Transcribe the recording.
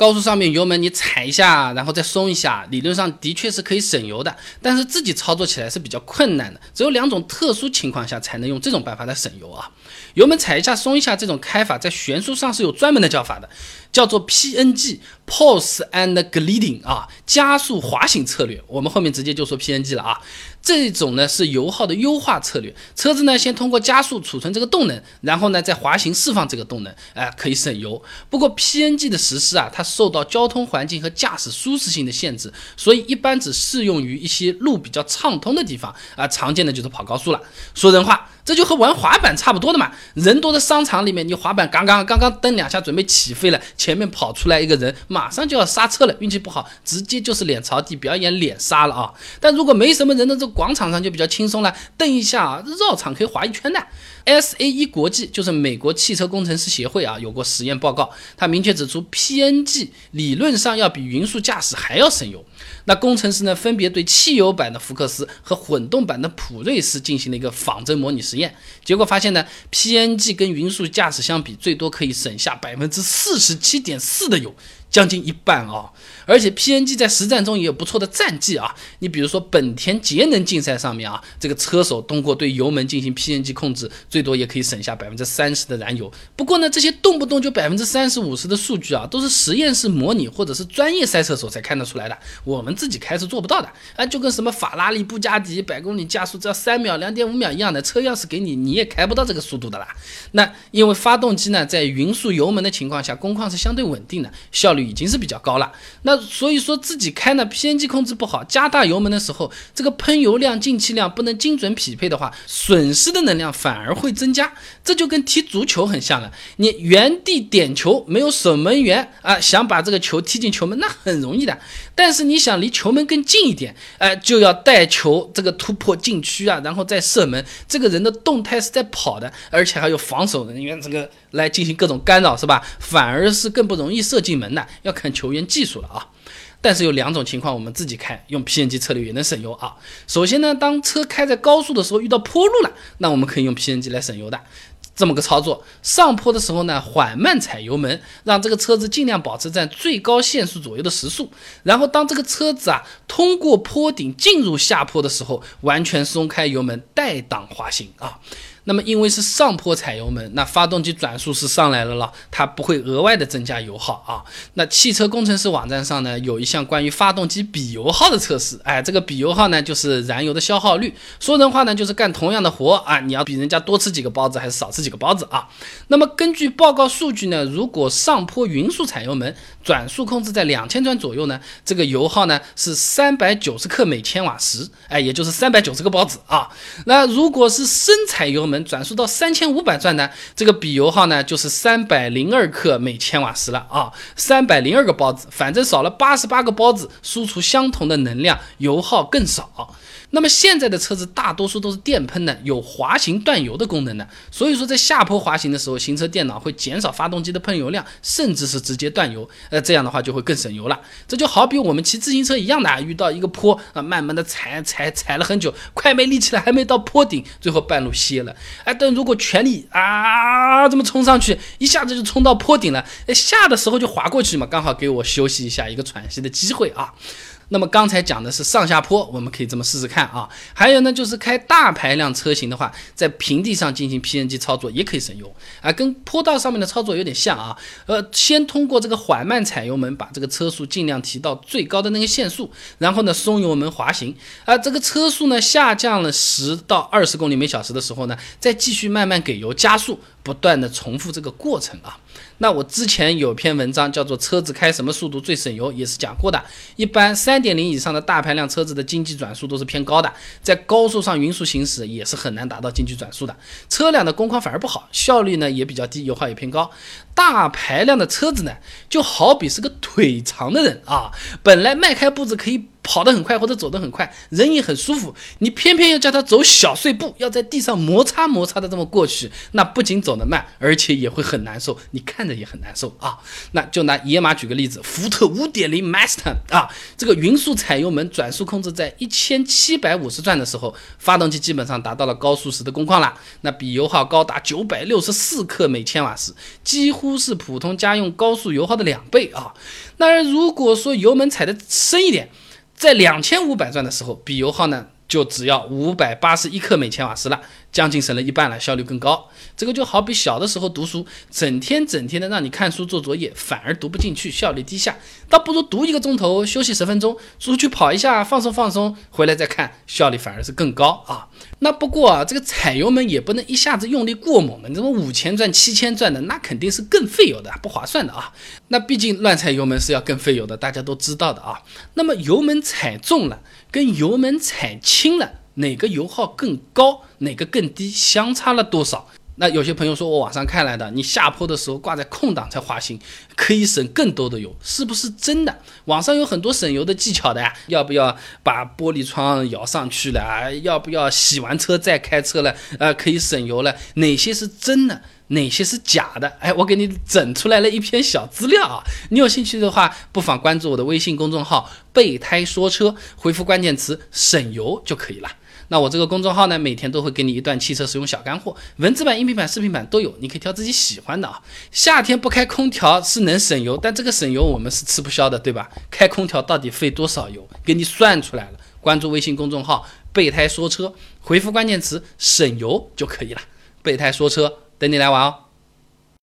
高速上面油门你踩一下，然后再松一下，理论上的确是可以省油的，但是自己操作起来是比较困难的。只有两种特殊情况下才能用这种办法来省油啊。油门踩一下松一下这种开法，在悬殊上是有专门的叫法的，叫做 PNG（Pulse and Gliding） 啊，加速滑行策略。我们后面直接就说 PNG 了啊。这种呢是油耗的优化策略，车子呢先通过加速储存这个动能，然后呢再滑行释放这个动能，哎，可以省油。不过 PNG 的实施啊，它受到交通环境和驾驶舒适性的限制，所以一般只适用于一些路比较畅通的地方啊，常见的就是跑高速了。说人话。这就和玩滑板差不多的嘛，人多的商场里面，你滑板刚刚刚刚蹬两下准备起飞了，前面跑出来一个人，马上就要刹车了，运气不好，直接就是脸朝地表演脸刹了啊！但如果没什么人的这广场上就比较轻松了，蹬一下啊，绕场可以滑一圈的。SAE 国际就是美国汽车工程师协会啊，有过实验报告，它明确指出，PNG 理论上要比匀速驾驶还要省油。那工程师呢，分别对汽油版的福克斯和混动版的普锐斯进行了一个仿真模拟实验，结果发现呢，PNG 跟匀速驾驶相比，最多可以省下百分之四十七点四的油。将近一半啊，而且 PNG 在实战中也有不错的战绩啊。你比如说本田节能竞赛上面啊，这个车手通过对油门进行 PNG 控制，最多也可以省下百分之三十的燃油。不过呢，这些动不动就百分之三十五十的数据啊，都是实验室模拟或者是专业赛车手才看得出来的，我们自己开是做不到的啊。就跟什么法拉利、布加迪百公里加速只要三秒、两点五秒一样的，车钥匙给你，你也开不到这个速度的啦。那因为发动机呢，在匀速油门的情况下，工况是相对稳定的，效率。已经是比较高了，那所以说自己开呢，PNG 控制不好，加大油门的时候，这个喷油量、进气量不能精准匹配的话，损失的能量反而会增加。这就跟踢足球很像了，你原地点球没有守门员啊，想把这个球踢进球门那很容易的，但是你想离球门更近一点，哎，就要带球这个突破禁区啊，然后再射门，这个人的动态是在跑的，而且还有防守人员这个来进行各种干扰，是吧？反而是更不容易射进门的。要看球员技术了啊，但是有两种情况，我们自己开用 PNG 策略也能省油啊。首先呢，当车开在高速的时候遇到坡路了，那我们可以用 PNG 来省油的。这么个操作，上坡的时候呢，缓慢踩油门，让这个车子尽量保持在最高限速左右的时速。然后当这个车子啊通过坡顶进入下坡的时候，完全松开油门，带档滑行啊。那么，因为是上坡踩油门，那发动机转速是上来了了，它不会额外的增加油耗啊。那汽车工程师网站上呢，有一项关于发动机比油耗的测试，哎，这个比油耗呢，就是燃油的消耗率。说人话呢，就是干同样的活啊，你要比人家多吃几个包子，还是少吃几个包子啊？那么根据报告数据呢，如果上坡匀速踩油门，转速控制在两千转左右呢，这个油耗呢是三百九十克每千瓦时，哎，也就是三百九十个包子啊。那如果是深踩油，门转速到三千五百转呢，这个比油耗呢就是三百零二克每千瓦时了啊，三百零二个包子，反正少了八十八个包子，输出相同的能量，油耗更少。那么现在的车子大多数都是电喷的，有滑行断油的功能的，所以说在下坡滑行的时候，行车电脑会减少发动机的喷油量，甚至是直接断油。呃，这样的话就会更省油了。这就好比我们骑自行车一样的啊，遇到一个坡啊，慢慢的踩踩踩了很久，快没力气了，还没到坡顶，最后半路歇了。哎，但如果全力啊这么冲上去，一下子就冲到坡顶了，哎下的时候就滑过去嘛，刚好给我休息一下，一个喘息的机会啊。那么刚才讲的是上下坡，我们可以这么试试看啊。还有呢，就是开大排量车型的话，在平地上进行 PNG 操作也可以省油啊，跟坡道上面的操作有点像啊。呃，先通过这个缓慢踩油门，把这个车速尽量提到最高的那个限速，然后呢松油门滑行啊，这个车速呢下降了十到二十公里每小时的时候呢，再继续慢慢给油加速。不断的重复这个过程啊，那我之前有篇文章叫做《车子开什么速度最省油》，也是讲过的。一般三点零以上的大排量车子的经济转速都是偏高的，在高速上匀速行驶也是很难达到经济转速的。车辆的工况反而不好，效率呢也比较低，油耗也偏高。大排量的车子呢，就好比是个腿长的人啊，本来迈开步子可以。跑得很快或者走得很快，人也很舒服，你偏偏要叫他走小碎步，要在地上摩擦摩擦的这么过去，那不仅走得慢，而且也会很难受，你看着也很难受啊。那就拿野马举个例子，福特五点零 Master 啊，这个匀速踩油门，转速控制在一千七百五十转的时候，发动机基本上达到了高速时的工况了，那比油耗高达九百六十四克每千瓦时，几乎是普通家用高速油耗的两倍啊。那如果说油门踩的深一点，在两千五百转的时候，比油耗呢就只要五百八十一克每千瓦时了。将近省了一半了，效率更高。这个就好比小的时候读书，整天整天的让你看书做作业，反而读不进去，效率低下。倒不如读一个钟头，休息十分钟，出去跑一下，放松放松，回来再看，效率反而是更高啊。那不过啊，这个踩油门也不能一下子用力过猛了，你这么五千转、七千转的，那肯定是更费油的，不划算的啊。那毕竟乱踩油门是要更费油的，大家都知道的啊。那么油门踩重了，跟油门踩轻了。哪个油耗更高，哪个更低，相差了多少？那有些朋友说我网上看来的，你下坡的时候挂在空档才滑行，可以省更多的油，是不是真的？网上有很多省油的技巧的呀，要不要把玻璃窗摇上去了啊？要不要洗完车再开车了？呃，可以省油了？哪些是真的？哪些是假的？哎，我给你整出来了一篇小资料啊，你有兴趣的话，不妨关注我的微信公众号“备胎说车”，回复关键词“省油”就可以了。那我这个公众号呢，每天都会给你一段汽车使用小干货，文字版、音频版、视频版都有，你可以挑自己喜欢的啊。夏天不开空调是能省油，但这个省油我们是吃不消的，对吧？开空调到底费多少油？给你算出来了。关注微信公众号“备胎说车”，回复关键词“省油”就可以了。备胎说车，等你来玩哦。